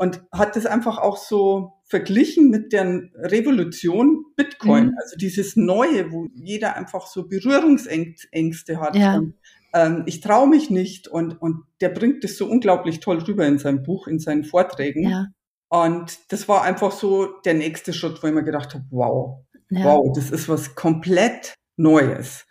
und hat das einfach auch so verglichen mit der Revolution Bitcoin, mhm. also dieses Neue, wo jeder einfach so Berührungsängste hat. Ja. Und, ähm, ich traue mich nicht und, und der bringt das so unglaublich toll rüber in seinem Buch, in seinen Vorträgen. Ja. Und das war einfach so der nächste Schritt, wo ich mir gedacht habe, wow, ja. wow, das ist was komplett Neues.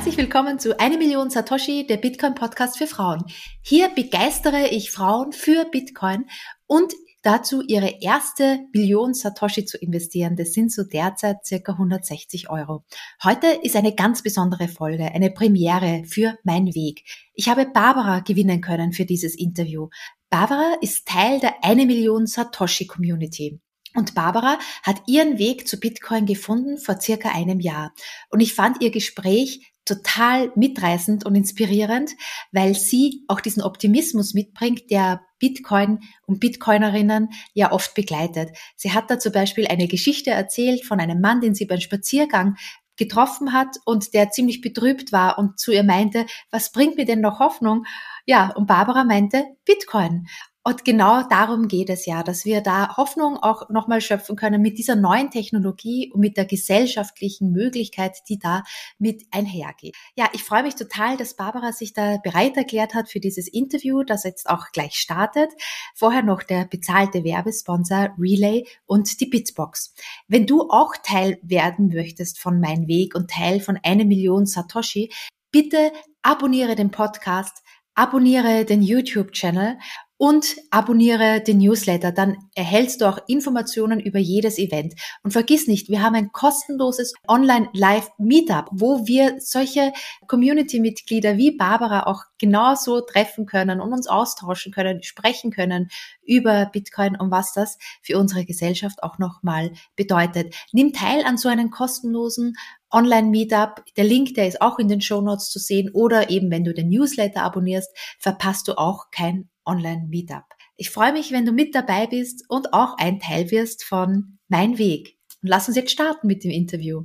Herzlich willkommen zu Eine Million Satoshi, der Bitcoin Podcast für Frauen. Hier begeistere ich Frauen für Bitcoin und dazu ihre erste Million Satoshi zu investieren. Das sind so derzeit circa 160 Euro. Heute ist eine ganz besondere Folge, eine Premiere für mein Weg. Ich habe Barbara gewinnen können für dieses Interview. Barbara ist Teil der Eine Million Satoshi Community. Und Barbara hat ihren Weg zu Bitcoin gefunden vor circa einem Jahr. Und ich fand ihr Gespräch total mitreißend und inspirierend, weil sie auch diesen Optimismus mitbringt, der Bitcoin und Bitcoinerinnen ja oft begleitet. Sie hat da zum Beispiel eine Geschichte erzählt von einem Mann, den sie beim Spaziergang getroffen hat und der ziemlich betrübt war und zu ihr meinte, was bringt mir denn noch Hoffnung? Ja, und Barbara meinte Bitcoin. Und genau darum geht es ja, dass wir da Hoffnung auch nochmal schöpfen können mit dieser neuen Technologie und mit der gesellschaftlichen Möglichkeit, die da mit einhergeht. Ja, ich freue mich total, dass Barbara sich da bereit erklärt hat für dieses Interview, das jetzt auch gleich startet. Vorher noch der bezahlte Werbesponsor Relay und die Bitbox. Wenn du auch Teil werden möchtest von Mein Weg und Teil von eine Million Satoshi, bitte abonniere den Podcast, abonniere den YouTube-Channel und abonniere den Newsletter. Dann erhältst du auch Informationen über jedes Event. Und vergiss nicht, wir haben ein kostenloses Online-Live-Meetup, wo wir solche Community-Mitglieder wie Barbara auch genauso treffen können und uns austauschen können, sprechen können über Bitcoin und was das für unsere Gesellschaft auch nochmal bedeutet. Nimm teil an so einem kostenlosen Online-Meetup. Der Link, der ist auch in den Show Notes zu sehen oder eben, wenn du den Newsletter abonnierst, verpasst du auch kein Online-Meetup. Ich freue mich, wenn du mit dabei bist und auch ein Teil wirst von Mein Weg. Und lass uns jetzt starten mit dem Interview.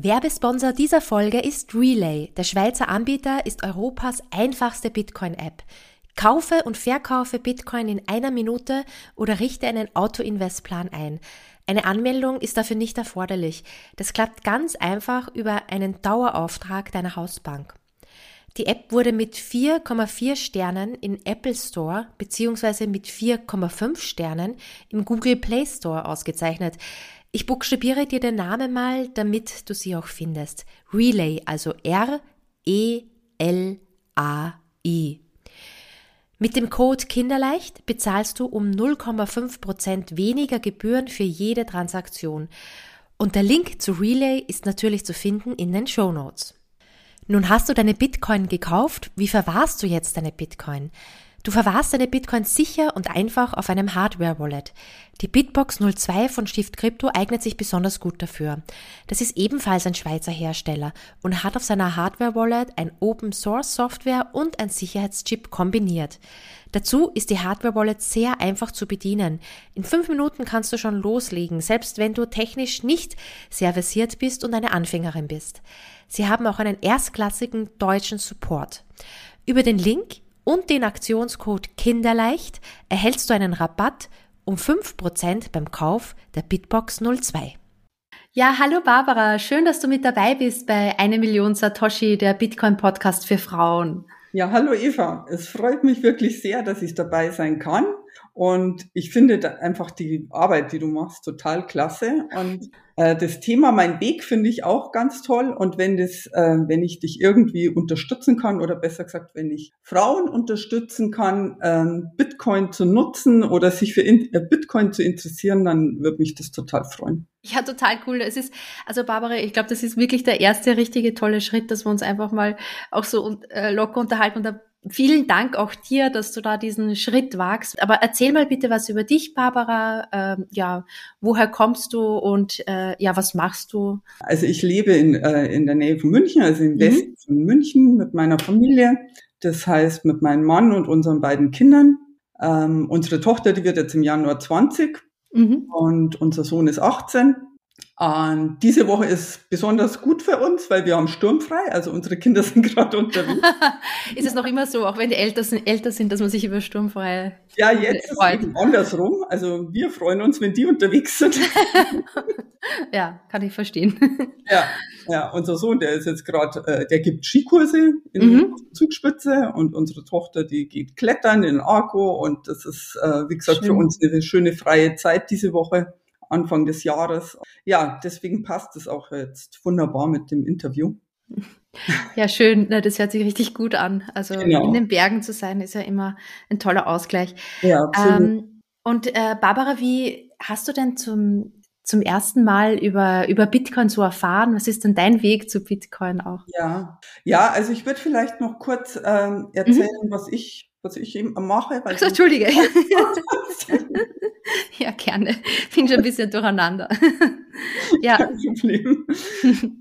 Werbesponsor dieser Folge ist Relay. Der Schweizer Anbieter ist Europas einfachste Bitcoin-App. Kaufe und verkaufe Bitcoin in einer Minute oder richte einen Auto-Invest-Plan ein. Eine Anmeldung ist dafür nicht erforderlich. Das klappt ganz einfach über einen Dauerauftrag deiner Hausbank. Die App wurde mit 4,4 Sternen in Apple Store bzw. mit 4,5 Sternen im Google Play Store ausgezeichnet. Ich buchstabiere dir den Namen mal, damit du sie auch findest. Relay, also R-E-L-A-I. Mit dem Code Kinderleicht bezahlst du um 0,5% weniger Gebühren für jede Transaktion. Und der Link zu Relay ist natürlich zu finden in den Show Notes. Nun hast du deine Bitcoin gekauft. Wie verwahrst du jetzt deine Bitcoin? Du verwahrst deine Bitcoins sicher und einfach auf einem Hardware-Wallet. Die Bitbox 02 von Stift Crypto eignet sich besonders gut dafür. Das ist ebenfalls ein Schweizer Hersteller und hat auf seiner Hardware-Wallet ein Open-Source-Software und ein Sicherheitschip kombiniert. Dazu ist die Hardware-Wallet sehr einfach zu bedienen. In fünf Minuten kannst du schon loslegen, selbst wenn du technisch nicht sehr versiert bist und eine Anfängerin bist. Sie haben auch einen erstklassigen deutschen Support. Über den Link und den Aktionscode Kinderleicht erhältst du einen Rabatt um 5% beim Kauf der Bitbox 02. Ja, hallo Barbara, schön, dass du mit dabei bist bei eine Million Satoshi, der Bitcoin Podcast für Frauen. Ja, hallo Eva, es freut mich wirklich sehr, dass ich dabei sein kann. Und ich finde einfach die Arbeit, die du machst, total klasse. Und äh, das Thema Mein Weg finde ich auch ganz toll. Und wenn das, äh, wenn ich dich irgendwie unterstützen kann, oder besser gesagt, wenn ich Frauen unterstützen kann, ähm, Bitcoin zu nutzen oder sich für in, äh, Bitcoin zu interessieren, dann würde mich das total freuen. Ja, total cool. Es ist, also Barbara, ich glaube, das ist wirklich der erste richtige tolle Schritt, dass wir uns einfach mal auch so äh, locker unterhalten. Und da Vielen Dank auch dir, dass du da diesen Schritt wagst. Aber erzähl mal bitte was über dich, Barbara. Ähm, ja, woher kommst du und äh, ja, was machst du? Also ich lebe in, äh, in der Nähe von München, also im mhm. Westen von München mit meiner Familie. Das heißt mit meinem Mann und unseren beiden Kindern. Ähm, unsere Tochter, die wird jetzt im Januar 20 mhm. und unser Sohn ist 18. Und diese Woche ist besonders gut für uns, weil wir haben sturmfrei, also unsere Kinder sind gerade unterwegs. ist es noch immer so, auch wenn die älter sind, älter sind dass man sich über sturmfrei Ja, jetzt freut. ist es andersrum. Also wir freuen uns, wenn die unterwegs sind. ja, kann ich verstehen. ja, ja, unser Sohn, der ist jetzt gerade, äh, der gibt Skikurse in mhm. Zugspitze und unsere Tochter, die geht klettern in Arco und das ist, äh, wie gesagt, Schön. für uns eine schöne freie Zeit diese Woche. Anfang des Jahres. Ja, deswegen passt es auch jetzt wunderbar mit dem Interview. Ja, schön. Das hört sich richtig gut an. Also genau. in den Bergen zu sein, ist ja immer ein toller Ausgleich. Ja, absolut. Ähm, und äh, Barbara, wie hast du denn zum, zum ersten Mal über, über Bitcoin so erfahren? Was ist denn dein Weg zu Bitcoin auch? Ja, ja also ich würde vielleicht noch kurz ähm, erzählen, mhm. was ich was ich eben mache. Weil Ach, Entschuldige. ja, gerne. Bin schon ein bisschen durcheinander. ja. Kein Problem.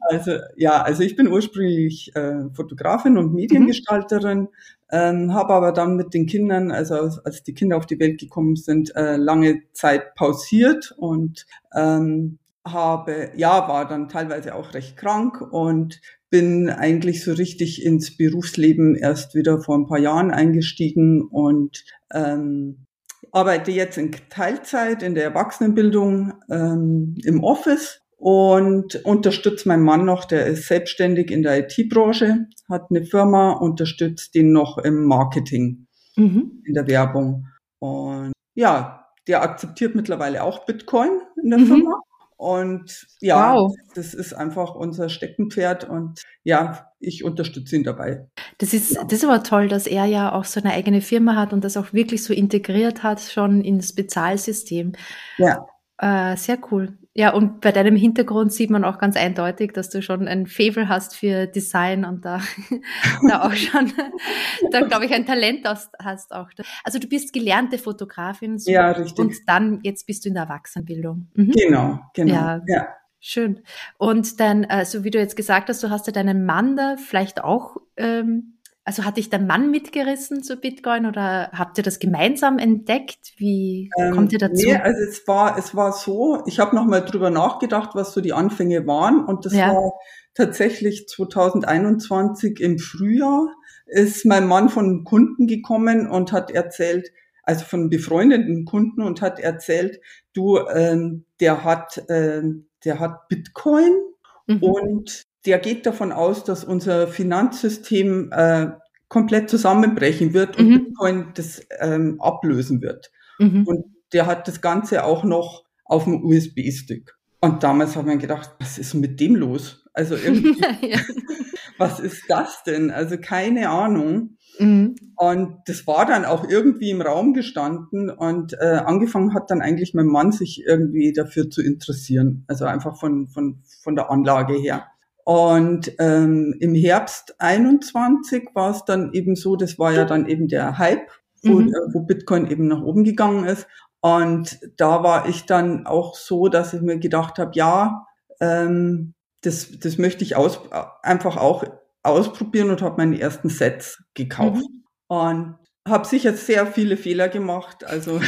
Also, ja, also ich bin ursprünglich äh, Fotografin und Mediengestalterin, mhm. ähm, habe aber dann mit den Kindern, also als die Kinder auf die Welt gekommen sind, äh, lange Zeit pausiert und ähm, habe, ja, war dann teilweise auch recht krank und bin eigentlich so richtig ins Berufsleben erst wieder vor ein paar Jahren eingestiegen und ähm, arbeite jetzt in Teilzeit in der Erwachsenenbildung ähm, im Office und unterstütze meinen Mann noch, der ist selbstständig in der IT-Branche, hat eine Firma, unterstützt ihn noch im Marketing, mhm. in der Werbung. Und ja, der akzeptiert mittlerweile auch Bitcoin in der mhm. Firma. Und ja, wow. das ist einfach unser Steckenpferd und ja, ich unterstütze ihn dabei. Das ist, ja. das ist aber toll, dass er ja auch so eine eigene Firma hat und das auch wirklich so integriert hat schon ins Bezahlsystem. Ja. Äh, sehr cool. Ja, und bei deinem Hintergrund sieht man auch ganz eindeutig, dass du schon ein Favor hast für Design und da, da auch schon, da glaube ich, ein Talent hast, hast auch. Also du bist gelernte Fotografin. So, ja, richtig. Und dann, jetzt bist du in der Erwachsenenbildung. Mhm. Genau, genau. Ja, ja. Schön. Und dann, äh, so wie du jetzt gesagt hast, du hast ja deinen Mann da vielleicht auch ähm, also hat dich der Mann mitgerissen zu Bitcoin oder habt ihr das gemeinsam entdeckt? Wie ähm, kommt ihr dazu? Nee, also es war, es war so, ich habe nochmal drüber nachgedacht, was so die Anfänge waren und das ja. war tatsächlich 2021 im Frühjahr ist mein Mann von Kunden gekommen und hat erzählt, also von befreundeten Kunden und hat erzählt, du, ähm, der hat, ähm, der hat Bitcoin mhm. und der geht davon aus, dass unser Finanzsystem äh, komplett zusammenbrechen wird und mhm. Bitcoin das ähm, ablösen wird. Mhm. Und der hat das Ganze auch noch auf dem USB-Stick. Und damals hat man gedacht, was ist mit dem los? Also irgendwie, was ist das denn? Also keine Ahnung. Mhm. Und das war dann auch irgendwie im Raum gestanden und äh, angefangen hat dann eigentlich mein Mann sich irgendwie dafür zu interessieren. Also einfach von, von, von der Anlage her. Und ähm, im Herbst 21 war es dann eben so, das war ja dann eben der Hype, wo, mhm. Äh, wo Bitcoin eben nach oben gegangen ist. Und da war ich dann auch so, dass ich mir gedacht habe, ja, ähm, das, das möchte ich aus, einfach auch ausprobieren und habe meine ersten Sets gekauft. Mhm. Und habe sicher sehr viele Fehler gemacht, also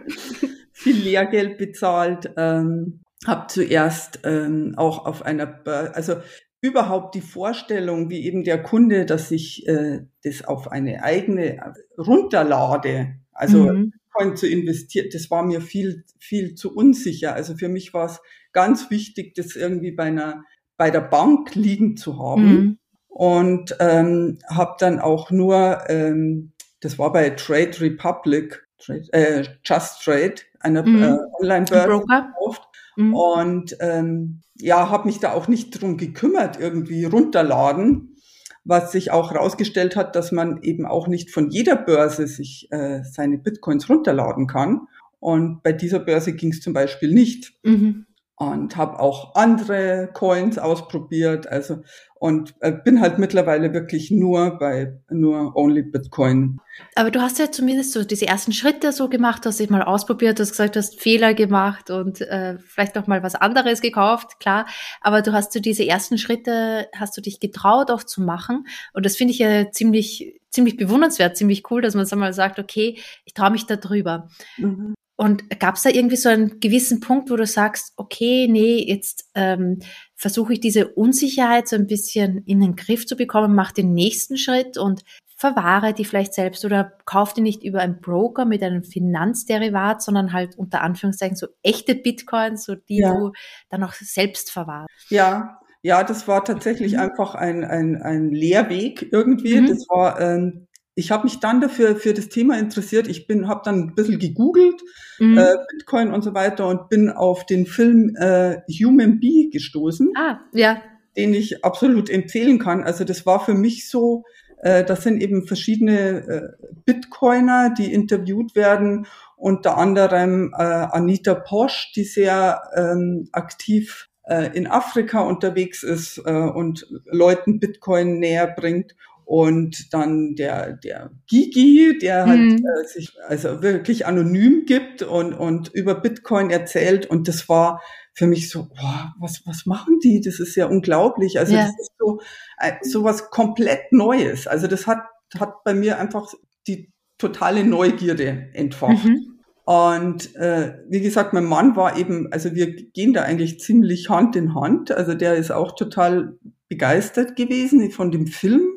viel Lehrgeld bezahlt. Ähm, habe zuerst ähm, auch auf einer, also überhaupt die Vorstellung, wie eben der Kunde, dass ich äh, das auf eine eigene äh, runterlade, also mhm. Bitcoin zu investieren, das war mir viel, viel zu unsicher. Also für mich war es ganz wichtig, das irgendwie bei einer, bei der Bank liegen zu haben. Mhm. Und ähm, habe dann auch nur, ähm, das war bei Trade Republic, Trade, äh, Just Trade, einer mhm. äh, Online-Börse gekauft Mhm. Und ähm, ja, habe mich da auch nicht drum gekümmert, irgendwie runterladen, was sich auch herausgestellt hat, dass man eben auch nicht von jeder Börse sich äh, seine Bitcoins runterladen kann. Und bei dieser Börse ging es zum Beispiel nicht. Mhm. Und habe auch andere Coins ausprobiert. Also und äh, bin halt mittlerweile wirklich nur bei nur Only Bitcoin. Aber du hast ja zumindest so diese ersten Schritte so gemacht, hast dich mal ausprobiert, hast gesagt, du hast Fehler gemacht und äh, vielleicht noch mal was anderes gekauft, klar. Aber du hast so diese ersten Schritte, hast du dich getraut auch zu machen und das finde ich ja ziemlich ziemlich bewundernswert, ziemlich cool, dass man so mal sagt, okay, ich traue mich da drüber. Mhm. Und gab es da irgendwie so einen gewissen Punkt, wo du sagst, okay, nee, jetzt ähm, versuche ich diese Unsicherheit so ein bisschen in den Griff zu bekommen, mach den nächsten Schritt und verwahre die vielleicht selbst oder kauf die nicht über einen Broker mit einem Finanzderivat, sondern halt unter Anführungszeichen so echte Bitcoins, so die ja. du dann auch selbst verwahrst. Ja, ja, das war tatsächlich mhm. einfach ein, ein, ein Lehrweg irgendwie. Mhm. Das war ähm, ich habe mich dann dafür für das Thema interessiert. Ich bin, habe dann ein bisschen gegoogelt, mhm. äh, Bitcoin und so weiter und bin auf den Film äh, Human Bee gestoßen. Ah, ja. Den ich absolut empfehlen kann. Also das war für mich so, äh, das sind eben verschiedene äh, Bitcoiner, die interviewt werden, unter anderem äh, Anita Posch, die sehr ähm, aktiv äh, in Afrika unterwegs ist äh, und Leuten Bitcoin näher bringt und dann der, der Gigi, der halt mhm. äh, sich also wirklich anonym gibt und, und über Bitcoin erzählt. Und das war für mich so, boah, was, was machen die? Das ist ja unglaublich. Also ja. das ist so, äh, so was komplett Neues. Also das hat, hat bei mir einfach die totale Neugierde entfacht. Mhm. Und äh, wie gesagt, mein Mann war eben, also wir gehen da eigentlich ziemlich Hand in Hand. Also der ist auch total begeistert gewesen von dem Film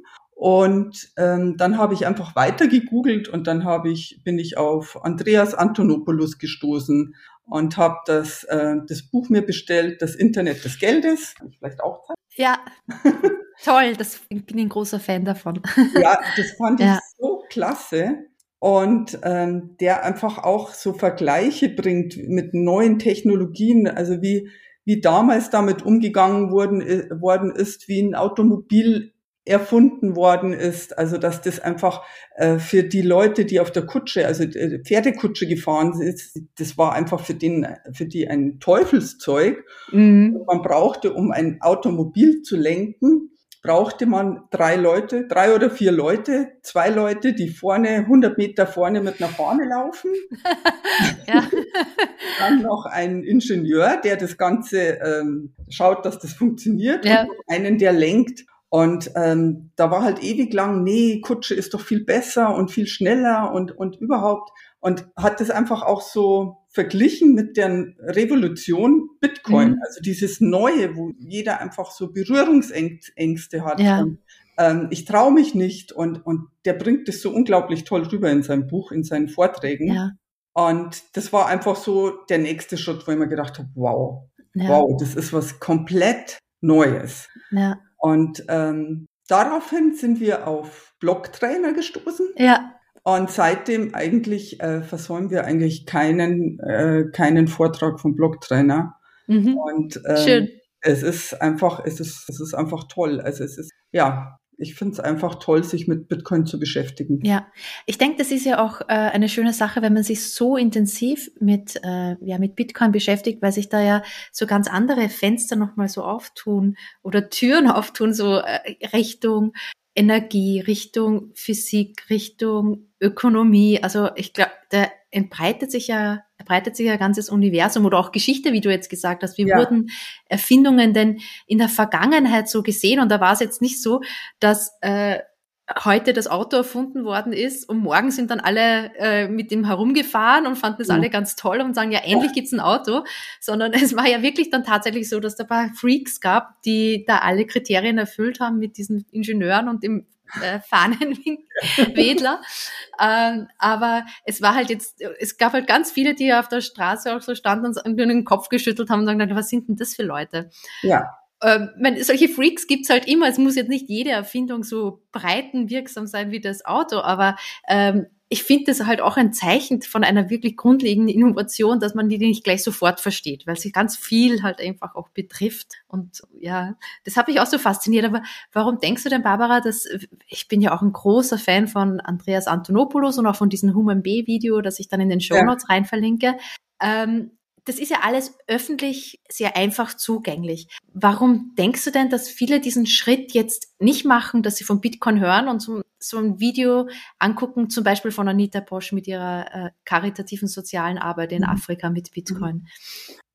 und ähm, dann habe ich einfach weiter gegoogelt und dann habe ich bin ich auf Andreas Antonopoulos gestoßen und habe das äh, das Buch mir bestellt, das Internet des Geldes. Kann ich vielleicht auch zeigen? Ja, toll. Das ich bin ein großer Fan davon. ja, das fand ich ja. so klasse und ähm, der einfach auch so Vergleiche bringt mit neuen Technologien, also wie wie damals damit umgegangen worden, äh, worden ist, wie ein Automobil erfunden worden ist. Also dass das einfach äh, für die Leute, die auf der Kutsche, also äh, Pferdekutsche gefahren sind, das war einfach für den, für die ein Teufelszeug. Mhm. Man brauchte, um ein Automobil zu lenken, brauchte man drei Leute, drei oder vier Leute, zwei Leute, die vorne, 100 Meter vorne mit nach vorne laufen. Dann noch ein Ingenieur, der das Ganze ähm, schaut, dass das funktioniert ja. und einen, der lenkt. Und ähm, da war halt ewig lang, nee, Kutsche ist doch viel besser und viel schneller und, und überhaupt. Und hat das einfach auch so verglichen mit der Revolution Bitcoin, mhm. also dieses Neue, wo jeder einfach so Berührungsängste hat. Ja. Und, ähm, ich traue mich nicht und, und der bringt das so unglaublich toll rüber in seinem Buch, in seinen Vorträgen. Ja. Und das war einfach so der nächste Schritt, wo ich mir gedacht habe, wow, ja. wow, das ist was komplett Neues. Ja. Und ähm, daraufhin sind wir auf Blocktrainer gestoßen. Ja. Und seitdem eigentlich äh, versäumen wir eigentlich keinen, äh, keinen Vortrag vom Blocktrainer. Mhm. Und ähm, Schön. es ist einfach, es ist, es ist einfach toll. Also es ist, ja, ich finde es einfach toll, sich mit Bitcoin zu beschäftigen. Ja, ich denke, das ist ja auch äh, eine schöne Sache, wenn man sich so intensiv mit, äh, ja, mit Bitcoin beschäftigt, weil sich da ja so ganz andere Fenster nochmal so auftun oder Türen auftun, so äh, Richtung Energie, Richtung Physik, Richtung Ökonomie. Also ich glaube, da entbreitet sich ja, breitet sich ja ein ganzes Universum oder auch Geschichte, wie du jetzt gesagt hast. Wie ja. wurden Erfindungen denn in der Vergangenheit so gesehen? Und da war es jetzt nicht so, dass äh, heute das Auto erfunden worden ist und morgen sind dann alle äh, mit dem herumgefahren und fanden es ja. alle ganz toll und sagen, ja, endlich gibt's ein Auto, sondern es war ja wirklich dann tatsächlich so, dass da ein paar Freaks gab, die da alle Kriterien erfüllt haben mit diesen Ingenieuren und dem äh, Fahnenwedler. ähm, aber es war halt jetzt, es gab halt ganz viele, die auf der Straße auch so standen und den Kopf geschüttelt haben und gesagt, was sind denn das für Leute? Ja ähm, meine, solche Freaks gibt's halt immer. Es muss jetzt nicht jede Erfindung so breitenwirksam sein wie das Auto, aber ähm, ich finde das halt auch ein Zeichen von einer wirklich grundlegenden Innovation, dass man die nicht gleich sofort versteht, weil sie ganz viel halt einfach auch betrifft. Und ja, das hat mich auch so fasziniert. Aber warum denkst du denn, Barbara, dass ich bin ja auch ein großer Fan von Andreas Antonopoulos und auch von diesem Human B Video, das ich dann in den Show Notes ja. rein verlinke. Ähm, das ist ja alles öffentlich sehr einfach zugänglich. Warum denkst du denn, dass viele diesen Schritt jetzt nicht machen, dass sie von Bitcoin hören und so, so ein Video angucken, zum Beispiel von Anita Bosch mit ihrer äh, karitativen sozialen Arbeit in mhm. Afrika mit Bitcoin?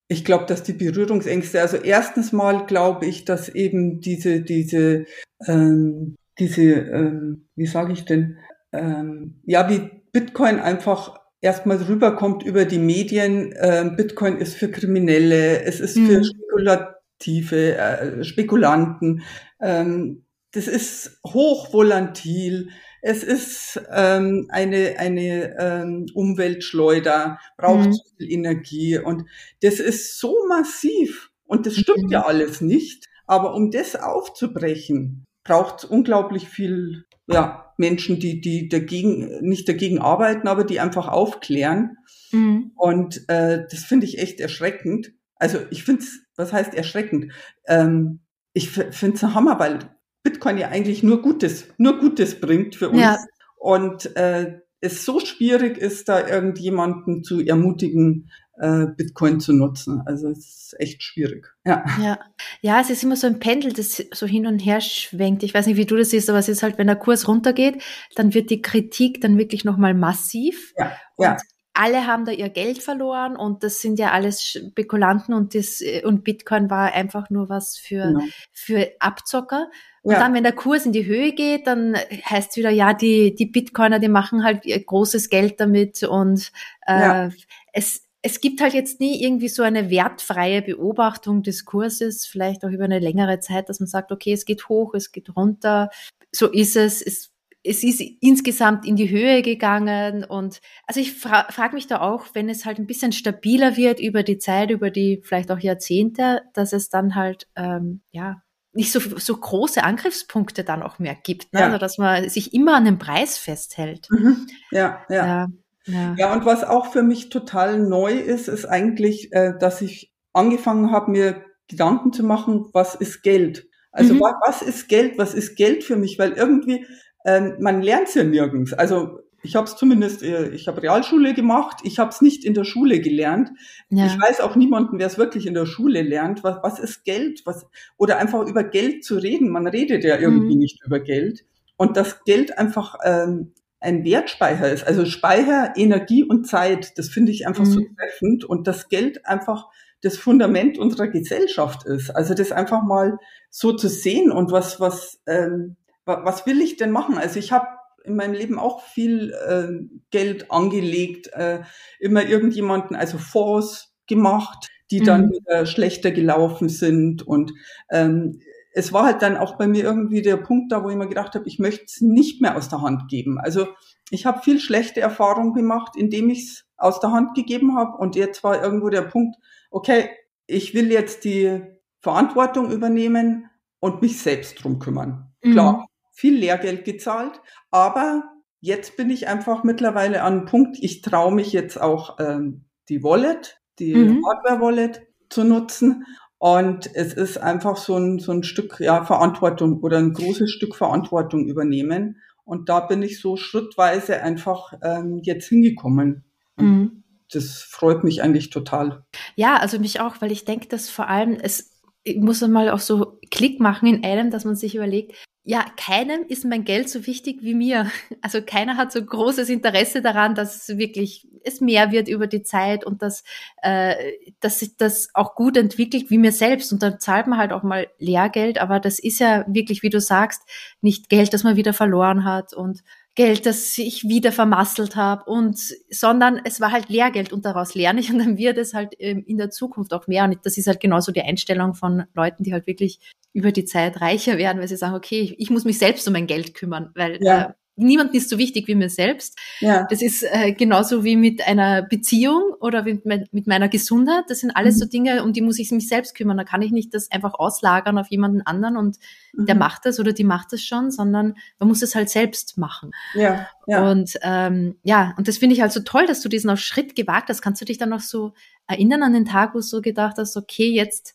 Ich glaube, dass die Berührungsängste, also erstens mal glaube ich, dass eben diese, diese, ähm, diese, ähm, wie sage ich denn, ähm, ja, wie Bitcoin einfach erstmal rüberkommt über die Medien, äh, Bitcoin ist für Kriminelle, es ist mhm. für Spekulative, äh, Spekulanten, ähm, das ist hochvolatil, es ist ähm, eine, eine ähm, Umweltschleuder, braucht mhm. viel Energie und das ist so massiv und das stimmt mhm. ja alles nicht, aber um das aufzubrechen, braucht unglaublich viel ja, Menschen, die, die dagegen, nicht dagegen arbeiten, aber die einfach aufklären. Mhm. Und äh, das finde ich echt erschreckend. Also ich finde es, was heißt erschreckend? Ähm, ich finde es ein Hammer, weil Bitcoin ja eigentlich nur Gutes, nur Gutes bringt für uns. Ja. Und äh, es so schwierig ist, da irgendjemanden zu ermutigen, äh, Bitcoin zu nutzen. Also es ist echt schwierig. Ja. ja. Ja, es ist immer so ein Pendel, das so hin und her schwenkt. Ich weiß nicht, wie du das siehst, aber es ist halt, wenn der Kurs runtergeht, dann wird die Kritik dann wirklich nochmal massiv. Ja. ja. alle haben da ihr Geld verloren und das sind ja alles Spekulanten und das und Bitcoin war einfach nur was für genau. für Abzocker. Und ja. dann, wenn der Kurs in die Höhe geht, dann heißt es wieder, ja, die, die Bitcoiner, die machen halt großes Geld damit und äh, ja. es, es gibt halt jetzt nie irgendwie so eine wertfreie Beobachtung des Kurses, vielleicht auch über eine längere Zeit, dass man sagt, okay, es geht hoch, es geht runter. So ist es. Es, es ist insgesamt in die Höhe gegangen. Und also ich fra frage mich da auch, wenn es halt ein bisschen stabiler wird über die Zeit, über die vielleicht auch Jahrzehnte, dass es dann halt, ähm, ja, nicht so, so große Angriffspunkte dann auch mehr gibt, ne? Ja. also dass man sich immer an den Preis festhält. Mhm. Ja, ja. ja. Ja. ja, und was auch für mich total neu ist, ist eigentlich, äh, dass ich angefangen habe, mir Gedanken zu machen, was ist Geld? Also mhm. was, was, ist Geld? Was ist Geld für mich? Weil irgendwie, ähm, man lernt es ja nirgends. Also ich habe es zumindest, äh, ich habe Realschule gemacht, ich habe es nicht in der Schule gelernt. Ja. Ich weiß auch niemanden, wer es wirklich in der Schule lernt. Was, was ist Geld? Was, oder einfach über Geld zu reden. Man redet ja irgendwie mhm. nicht über Geld. Und das Geld einfach ähm, ein Wertspeicher ist. Also Speicher, Energie und Zeit, das finde ich einfach mhm. so treffend und das Geld einfach das Fundament unserer Gesellschaft ist. Also das einfach mal so zu sehen und was, was, ähm, was will ich denn machen? Also ich habe in meinem Leben auch viel äh, Geld angelegt, äh, immer irgendjemanden, also Fonds gemacht, die dann mhm. wieder schlechter gelaufen sind und ähm, es war halt dann auch bei mir irgendwie der Punkt da, wo ich mir gedacht habe, ich möchte es nicht mehr aus der Hand geben. Also ich habe viel schlechte Erfahrungen gemacht, indem ich es aus der Hand gegeben habe. Und jetzt war irgendwo der Punkt, okay, ich will jetzt die Verantwortung übernehmen und mich selbst drum kümmern. Mhm. Klar, viel Lehrgeld gezahlt, aber jetzt bin ich einfach mittlerweile an einem Punkt, ich traue mich jetzt auch ähm, die Wallet, die mhm. Hardware-Wallet zu nutzen und es ist einfach so ein, so ein Stück ja, Verantwortung oder ein großes Stück Verantwortung übernehmen. Und da bin ich so schrittweise einfach ähm, jetzt hingekommen. Mhm. Das freut mich eigentlich total. Ja, also mich auch, weil ich denke, dass vor allem es ich muss mal auch so Klick machen in einem, dass man sich überlegt, ja, keinem ist mein Geld so wichtig wie mir. Also keiner hat so großes Interesse daran, dass wirklich es mehr wird über die Zeit und dass, äh, dass sich das auch gut entwickelt wie mir selbst. Und dann zahlt man halt auch mal Lehrgeld, aber das ist ja wirklich, wie du sagst, nicht Geld, das man wieder verloren hat und Geld, das ich wieder vermasselt habe und sondern es war halt Lehrgeld und daraus lerne ich und dann wird es halt ähm, in der Zukunft auch mehr und das ist halt genauso die Einstellung von Leuten, die halt wirklich über die Zeit reicher werden, weil sie sagen, okay, ich muss mich selbst um mein Geld kümmern, weil ja. äh, niemand ist so wichtig wie mir selbst. Ja. Das ist äh, genauso wie mit einer Beziehung oder mit, mit meiner Gesundheit. Das sind alles mhm. so Dinge, um die muss ich mich selbst kümmern. Da kann ich nicht das einfach auslagern auf jemanden anderen und mhm. der macht das oder die macht das schon, sondern man muss es halt selbst machen. Ja. ja. Und ähm, ja, und das finde ich halt so toll, dass du diesen Schritt gewagt hast. Kannst du dich dann noch so erinnern an den Tag, wo du so gedacht hast, okay, jetzt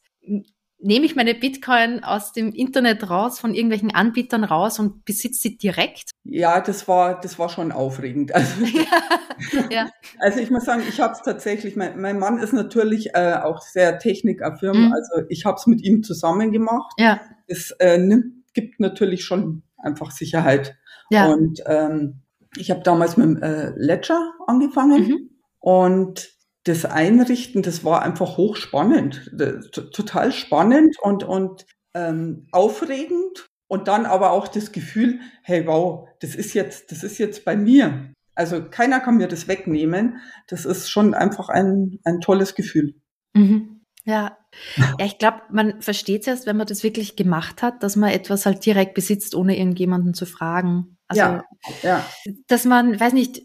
nehme ich meine Bitcoin aus dem Internet raus, von irgendwelchen Anbietern raus und besitze sie direkt? Ja, das war, das war schon aufregend. Also, ja, ja. also ich muss sagen, ich habe es tatsächlich, mein, mein Mann ist natürlich äh, auch sehr technikaffirm, mhm. also ich habe es mit ihm zusammen gemacht. Ja. Es äh, nimmt, gibt natürlich schon einfach Sicherheit. Ja. Und ähm, ich habe damals mit dem äh, Ledger angefangen mhm. und das Einrichten, das war einfach hochspannend, total spannend und, und ähm, aufregend und dann aber auch das Gefühl, hey wow, das ist jetzt, das ist jetzt bei mir. Also keiner kann mir das wegnehmen. Das ist schon einfach ein, ein tolles Gefühl. Mhm. Ja. Ja, ich glaube, man versteht es erst, wenn man das wirklich gemacht hat, dass man etwas halt direkt besitzt, ohne irgendjemanden zu fragen. Also, ja, ja. dass man, weiß nicht,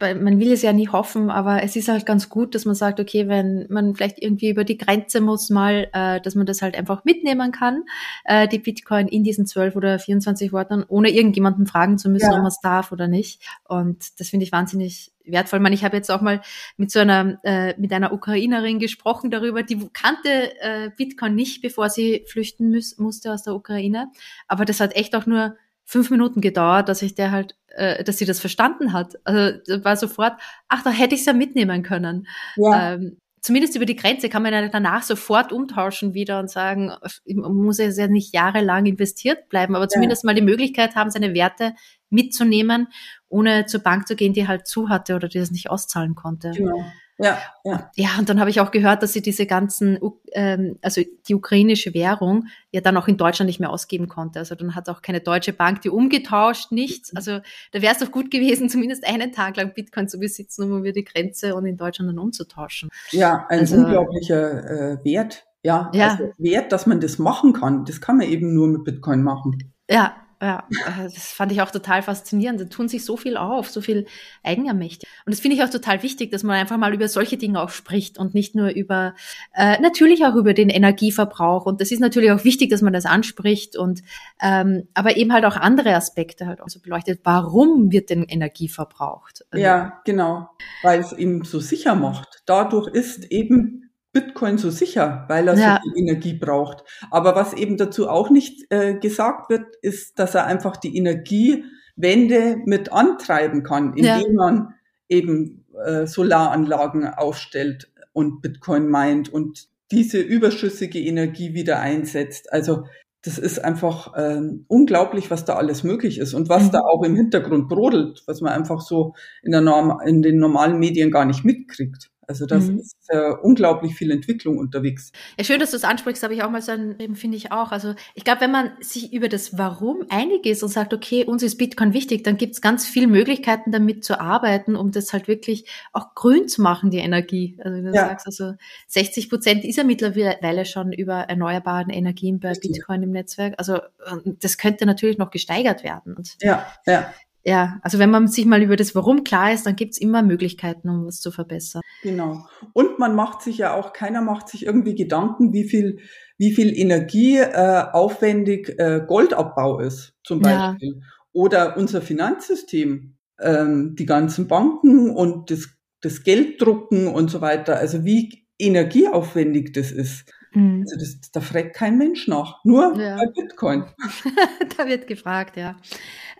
man will es ja nie hoffen, aber es ist halt ganz gut, dass man sagt, okay, wenn man vielleicht irgendwie über die Grenze muss mal, äh, dass man das halt einfach mitnehmen kann, äh, die Bitcoin in diesen 12 oder 24 Worten, ohne irgendjemanden fragen zu müssen, ja. ob man es darf oder nicht. Und das finde ich wahnsinnig wertvoll. Ich, meine, ich habe jetzt auch mal mit so einer äh, mit einer Ukrainerin gesprochen darüber, die kannte äh, Bitcoin nicht, bevor sie flüchten muss, musste aus der Ukraine. Aber das hat echt auch nur fünf Minuten gedauert, dass ich der halt, äh, dass sie das verstanden hat. Also war sofort, ach, da hätte ich es ja mitnehmen können. Ja. Ähm, zumindest über die Grenze kann man ja danach sofort umtauschen wieder und sagen, man muss ja nicht jahrelang investiert bleiben, aber zumindest ja. mal die Möglichkeit haben, seine Werte mitzunehmen, ohne zur Bank zu gehen, die halt zu hatte oder die das nicht auszahlen konnte. Genau. Ja, ja. ja, und dann habe ich auch gehört, dass sie diese ganzen, ähm, also die ukrainische Währung ja dann auch in Deutschland nicht mehr ausgeben konnte. Also dann hat auch keine deutsche Bank die umgetauscht, nichts. Also da wäre es doch gut gewesen, zumindest einen Tag lang Bitcoin zu besitzen, um über die Grenze und in Deutschland dann umzutauschen. Ja, ein also, unglaublicher äh, Wert. Ja, ja. Also Wert, dass man das machen kann. Das kann man eben nur mit Bitcoin machen. Ja, ja, äh, das fand ich auch total faszinierend. Da tun sich so viel auf, so viel Eigenermächtig. Und das finde ich auch total wichtig, dass man einfach mal über solche Dinge auch spricht und nicht nur über, äh, natürlich auch über den Energieverbrauch. Und das ist natürlich auch wichtig, dass man das anspricht und, ähm, aber eben halt auch andere Aspekte halt auch so beleuchtet. Warum wird denn Energie verbraucht? Ja, genau. Weil es eben so sicher macht. Dadurch ist eben Bitcoin so sicher, weil er ja. so viel Energie braucht. Aber was eben dazu auch nicht äh, gesagt wird, ist, dass er einfach die Energiewende mit antreiben kann, indem ja. man eben äh, Solaranlagen aufstellt und Bitcoin meint und diese überschüssige Energie wieder einsetzt. Also das ist einfach ähm, unglaublich, was da alles möglich ist und was mhm. da auch im Hintergrund brodelt, was man einfach so in, der Norm in den normalen Medien gar nicht mitkriegt. Also das mhm. ist äh, unglaublich viel Entwicklung unterwegs. Ja, schön, dass du es ansprichst, habe ich auch mal so ein, finde ich auch. Also ich glaube, wenn man sich über das Warum einig ist und sagt, okay, uns ist Bitcoin wichtig, dann gibt es ganz viele Möglichkeiten, damit zu arbeiten, um das halt wirklich auch grün zu machen, die Energie. Also du ja. sagst, also 60 Prozent ist ja mittlerweile schon über erneuerbaren Energien bei Richtig. Bitcoin im Netzwerk. Also das könnte natürlich noch gesteigert werden. Und ja, ja ja, also wenn man sich mal über das Warum klar ist, dann gibt's immer Möglichkeiten, um was zu verbessern. Genau. Und man macht sich ja auch, keiner macht sich irgendwie Gedanken, wie viel, wie viel Energie äh, aufwendig äh, Goldabbau ist, zum Beispiel. Ja. Oder unser Finanzsystem, ähm, die ganzen Banken und das, das Gelddrucken und so weiter. Also wie energieaufwendig das ist. Mhm. Also das, da fragt kein Mensch nach, nur ja. bei Bitcoin. da wird gefragt, ja.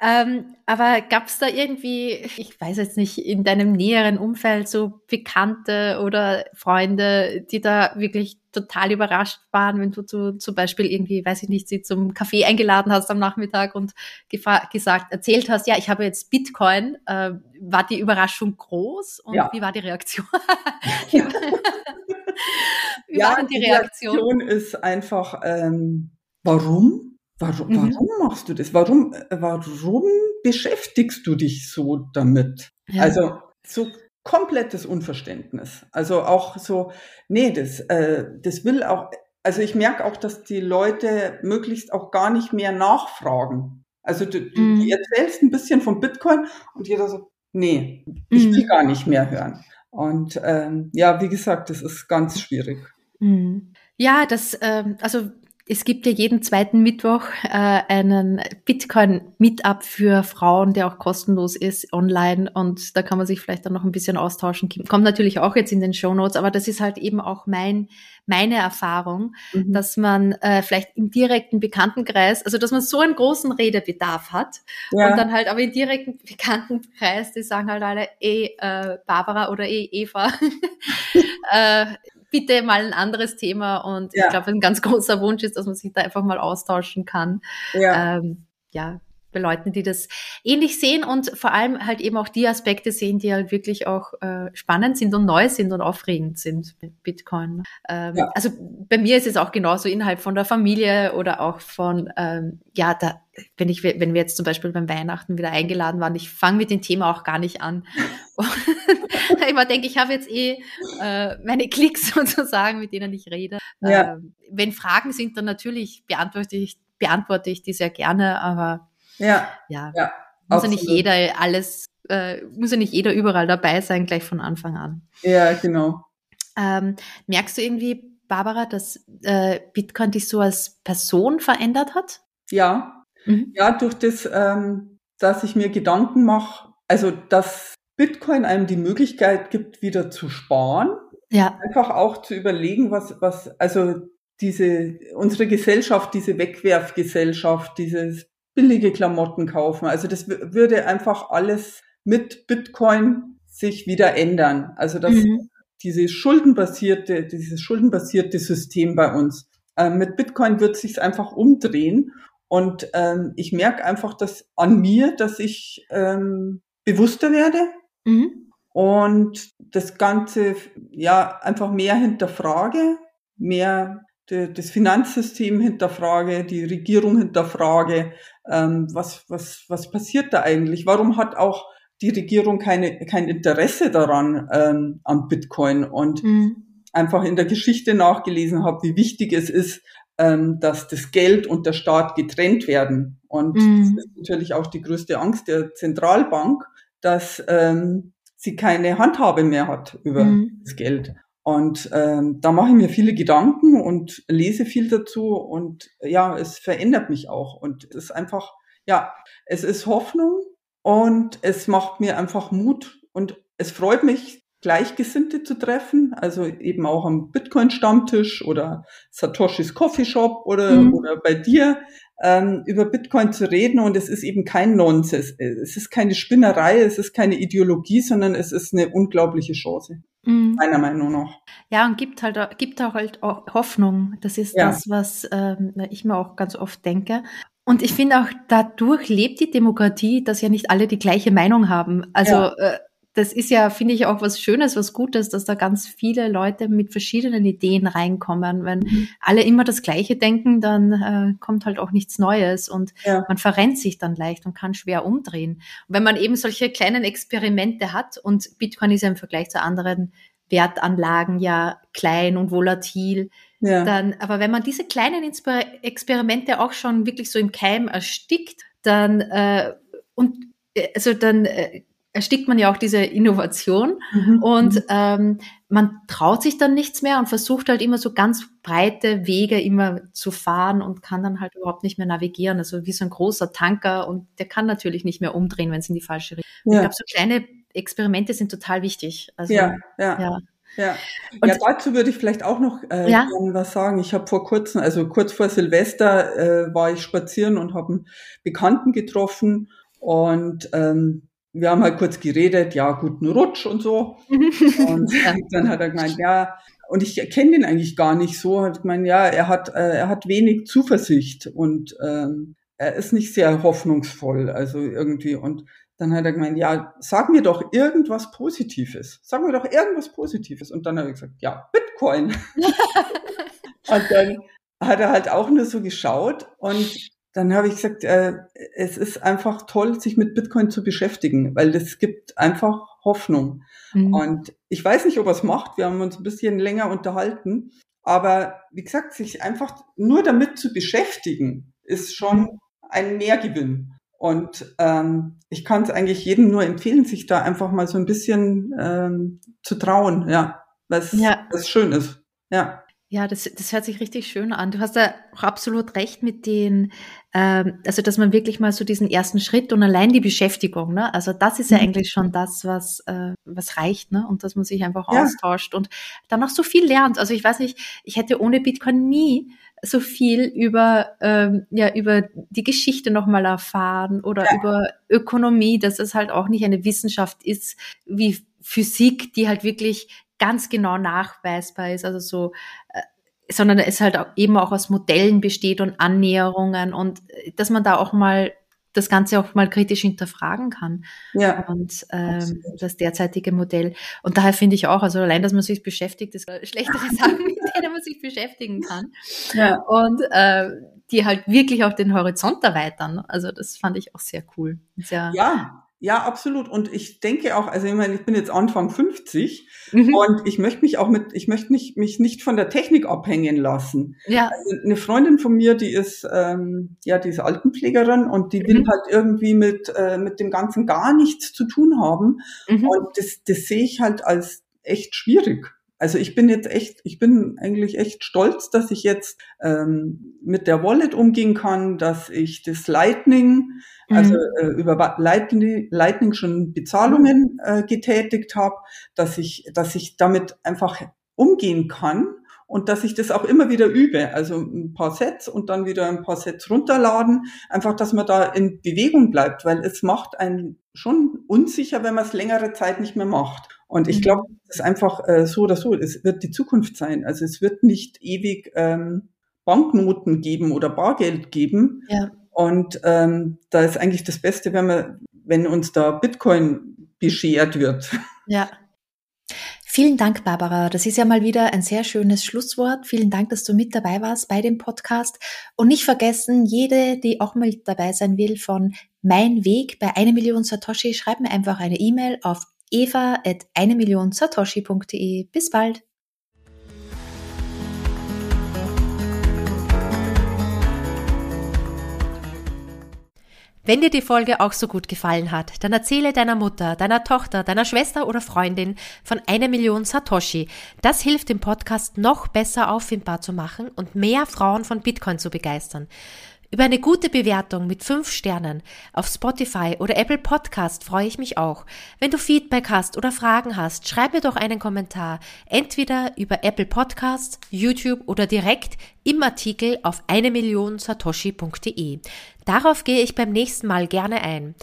Ähm, aber gab es da irgendwie, ich weiß jetzt nicht, in deinem näheren Umfeld so Bekannte oder Freunde, die da wirklich total überrascht waren, wenn du zu, zum Beispiel irgendwie, weiß ich nicht, sie zum Kaffee eingeladen hast am Nachmittag und gesagt, erzählt hast, ja, ich habe jetzt Bitcoin. Äh, war die Überraschung groß und ja. wie war die Reaktion? Wie ja, war denn die Reaktion? Die Reaktion ist einfach, ähm, warum? Warum, mhm. warum machst du das? Warum, warum beschäftigst du dich so damit? Ja. Also so komplettes Unverständnis. Also auch so, nee, das, äh, das will auch, also ich merke auch, dass die Leute möglichst auch gar nicht mehr nachfragen. Also du, mhm. du erzählst ein bisschen von Bitcoin und jeder so, nee, ich will mhm. gar nicht mehr hören. Und ähm, ja, wie gesagt, das ist ganz schwierig. Mhm. Ja, das, ähm, also es gibt ja jeden zweiten Mittwoch äh, einen Bitcoin-Meetup für Frauen, der auch kostenlos ist online und da kann man sich vielleicht dann noch ein bisschen austauschen. Kommt natürlich auch jetzt in den Show Notes, aber das ist halt eben auch mein meine Erfahrung, mhm. dass man äh, vielleicht im direkten Bekanntenkreis, also dass man so einen großen Redebedarf hat ja. und dann halt aber im direkten Bekanntenkreis, die sagen halt alle, eh äh, Barbara oder eh Eva, äh, bitte mal ein anderes Thema. Und ja. ich glaube, ein ganz großer Wunsch ist, dass man sich da einfach mal austauschen kann. Ja. Ähm, ja, bei Leuten, die das ähnlich sehen und vor allem halt eben auch die Aspekte sehen, die halt wirklich auch äh, spannend sind und neu sind und aufregend sind mit Bitcoin. Ähm, ja. Also bei mir ist es auch genauso innerhalb von der Familie oder auch von, ähm, ja, da, wenn ich, wenn wir jetzt zum Beispiel beim Weihnachten wieder eingeladen waren, ich fange mit dem Thema auch gar nicht an. ich immer denke, ich habe jetzt eh äh, meine Klicks sozusagen, mit denen ich rede. Ja. Ähm, wenn Fragen sind, dann natürlich beantworte ich, beantworte ich die sehr gerne, aber ja, ja, ja muss ja nicht jeder alles, äh, muss ja nicht jeder überall dabei sein, gleich von Anfang an. Ja, genau. Ähm, merkst du irgendwie, Barbara, dass äh, Bitcoin dich so als Person verändert hat? Ja, mhm. ja, durch das, ähm, dass ich mir Gedanken mache, also dass Bitcoin einem die Möglichkeit gibt, wieder zu sparen. Ja. Einfach auch zu überlegen, was, was, also diese, unsere Gesellschaft, diese Wegwerfgesellschaft, dieses billige Klamotten kaufen. Also das würde einfach alles mit Bitcoin sich wieder ändern. Also dass mhm. diese schuldenbasierte, dieses schuldenbasierte System bei uns. Äh, mit Bitcoin wird sich einfach umdrehen. Und ähm, ich merke einfach dass an mir, dass ich ähm, bewusster werde, Mhm. Und das Ganze, ja, einfach mehr hinterfrage, mehr das Finanzsystem hinterfrage, die Regierung hinterfrage, ähm, was, was, was passiert da eigentlich? Warum hat auch die Regierung keine, kein Interesse daran ähm, am Bitcoin? Und mhm. einfach in der Geschichte nachgelesen habe, wie wichtig es ist, ähm, dass das Geld und der Staat getrennt werden. Und mhm. das ist natürlich auch die größte Angst der Zentralbank, dass ähm, sie keine Handhabe mehr hat über mhm. das Geld. Und ähm, da mache ich mir viele Gedanken und lese viel dazu und ja, es verändert mich auch. Und es ist einfach, ja, es ist Hoffnung und es macht mir einfach Mut und es freut mich, Gleichgesinnte zu treffen, also eben auch am Bitcoin-Stammtisch oder Satoshis Coffeeshop oder, mhm. oder bei dir ähm, über Bitcoin zu reden und es ist eben kein Nonsens. Es ist keine Spinnerei, es ist keine Ideologie, sondern es ist eine unglaubliche Chance. Mhm. Meiner Meinung nach. Ja, und gibt halt gibt auch halt auch Hoffnung. Das ist ja. das, was ähm, ich mir auch ganz oft denke. Und ich finde auch, dadurch lebt die Demokratie, dass ja nicht alle die gleiche Meinung haben. Also ja. äh, das ist ja, finde ich, auch was Schönes, was Gutes, dass da ganz viele Leute mit verschiedenen Ideen reinkommen. Wenn mhm. alle immer das Gleiche denken, dann äh, kommt halt auch nichts Neues und ja. man verrennt sich dann leicht und kann schwer umdrehen. Und wenn man eben solche kleinen Experimente hat und Bitcoin ist ja im Vergleich zu anderen Wertanlagen ja klein und volatil, ja. dann, aber wenn man diese kleinen Insper Experimente auch schon wirklich so im Keim erstickt, dann äh, und äh, also dann äh, erstickt man ja auch diese Innovation mhm. und mhm. ähm, man traut sich dann nichts mehr und versucht halt immer so ganz breite Wege immer zu fahren und kann dann halt überhaupt nicht mehr navigieren. Also wie so ein großer Tanker und der kann natürlich nicht mehr umdrehen, wenn es in die falsche Richtung. Ja. Ich glaube, so kleine Experimente sind total wichtig. Also, ja, ja. ja. Ja. ja, dazu würde ich vielleicht auch noch äh, ja? was sagen. Ich habe vor kurzem, also kurz vor Silvester, äh, war ich spazieren und habe einen Bekannten getroffen und ähm, wir haben halt kurz geredet, ja, guten Rutsch und so. und dann hat er gemeint, ja, und ich kenne den eigentlich gar nicht so. Hat gemeint, ja, er hat, äh, er hat wenig Zuversicht und ähm, er ist nicht sehr hoffnungsvoll, also irgendwie. Und dann hat er gemeint, ja, sag mir doch irgendwas Positives. Sag mir doch irgendwas Positives. Und dann habe ich gesagt, ja, Bitcoin. und dann hat er halt auch nur so geschaut und dann habe ich gesagt, äh, es ist einfach toll, sich mit Bitcoin zu beschäftigen, weil das gibt einfach Hoffnung. Mhm. Und ich weiß nicht, ob er es macht. Wir haben uns ein bisschen länger unterhalten. Aber wie gesagt, sich einfach nur damit zu beschäftigen, ist schon mhm. ein Mehrgewinn. Und ähm, ich kann es eigentlich jedem nur empfehlen, sich da einfach mal so ein bisschen ähm, zu trauen, ja, was, ja. was schön ist. Ja. Ja, das, das hört sich richtig schön an. Du hast da auch absolut recht mit den, ähm, also dass man wirklich mal so diesen ersten Schritt und allein die Beschäftigung, ne? Also das ist ja mhm. eigentlich schon das, was, äh, was reicht, ne? Und dass man sich einfach ja. austauscht und dann auch so viel lernt. Also ich weiß nicht, ich hätte ohne Bitcoin nie so viel über, ähm, ja, über die Geschichte nochmal erfahren oder ja. über Ökonomie, dass es halt auch nicht eine Wissenschaft ist wie Physik, die halt wirklich ganz genau nachweisbar ist, also so, äh, sondern es halt auch eben auch aus Modellen besteht und Annäherungen und äh, dass man da auch mal das Ganze auch mal kritisch hinterfragen kann. Ja. Und ähm, das derzeitige Modell. Und daher finde ich auch, also allein, dass man sich beschäftigt, ist schlechtere Sachen, mit denen man sich beschäftigen kann. Ja. Und äh, die halt wirklich auch den Horizont erweitern. Also das fand ich auch sehr cool. Sehr, ja, ja, absolut. Und ich denke auch, also ich meine, ich bin jetzt Anfang 50 mhm. und ich möchte mich auch mit, ich möchte nicht, mich nicht von der Technik abhängen lassen. Ja. Also eine Freundin von mir, die ist, ähm, ja, die ist Altenpflegerin und die mhm. will halt irgendwie mit, äh, mit dem Ganzen gar nichts zu tun haben. Mhm. Und das, das sehe ich halt als echt schwierig. Also ich bin jetzt echt, ich bin eigentlich echt stolz, dass ich jetzt ähm, mit der Wallet umgehen kann, dass ich das Lightning, also mhm. äh, über Lightning, Lightning schon Bezahlungen äh, getätigt habe, dass ich, dass ich damit einfach umgehen kann und dass ich das auch immer wieder übe. Also ein paar Sets und dann wieder ein paar Sets runterladen. Einfach, dass man da in Bewegung bleibt, weil es macht einen schon unsicher, wenn man es längere Zeit nicht mehr macht. Und ich mhm. glaube, es ist einfach äh, so oder so, es wird die Zukunft sein. Also es wird nicht ewig ähm, Banknoten geben oder Bargeld geben. Ja. Und ähm, da ist eigentlich das Beste, wenn man, wenn uns da Bitcoin beschert wird. Ja. Vielen Dank, Barbara. Das ist ja mal wieder ein sehr schönes Schlusswort. Vielen Dank, dass du mit dabei warst bei dem Podcast. Und nicht vergessen, jede, die auch mal dabei sein will von Mein Weg bei eine Million Satoshi, schreib mir einfach eine E-Mail auf eva at eine Million Satoshi.de. Bis bald! Wenn dir die Folge auch so gut gefallen hat, dann erzähle deiner Mutter, deiner Tochter, deiner Schwester oder Freundin von einer Million Satoshi. Das hilft dem Podcast noch besser auffindbar zu machen und mehr Frauen von Bitcoin zu begeistern. Über eine gute Bewertung mit fünf Sternen auf Spotify oder Apple Podcast freue ich mich auch. Wenn du Feedback hast oder Fragen hast, schreib mir doch einen Kommentar, entweder über Apple Podcasts, YouTube oder direkt im Artikel auf eine Million Satoshi.de. Darauf gehe ich beim nächsten Mal gerne ein.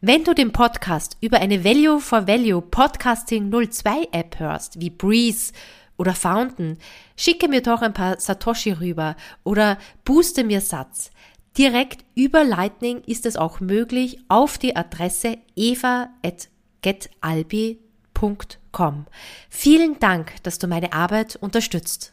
Wenn du den Podcast über eine Value for Value Podcasting 02 App hörst, wie Breeze oder Fountain, schicke mir doch ein paar Satoshi rüber oder booste mir Satz. Direkt über Lightning ist es auch möglich auf die Adresse eva.getalbi.com. Vielen Dank, dass du meine Arbeit unterstützt.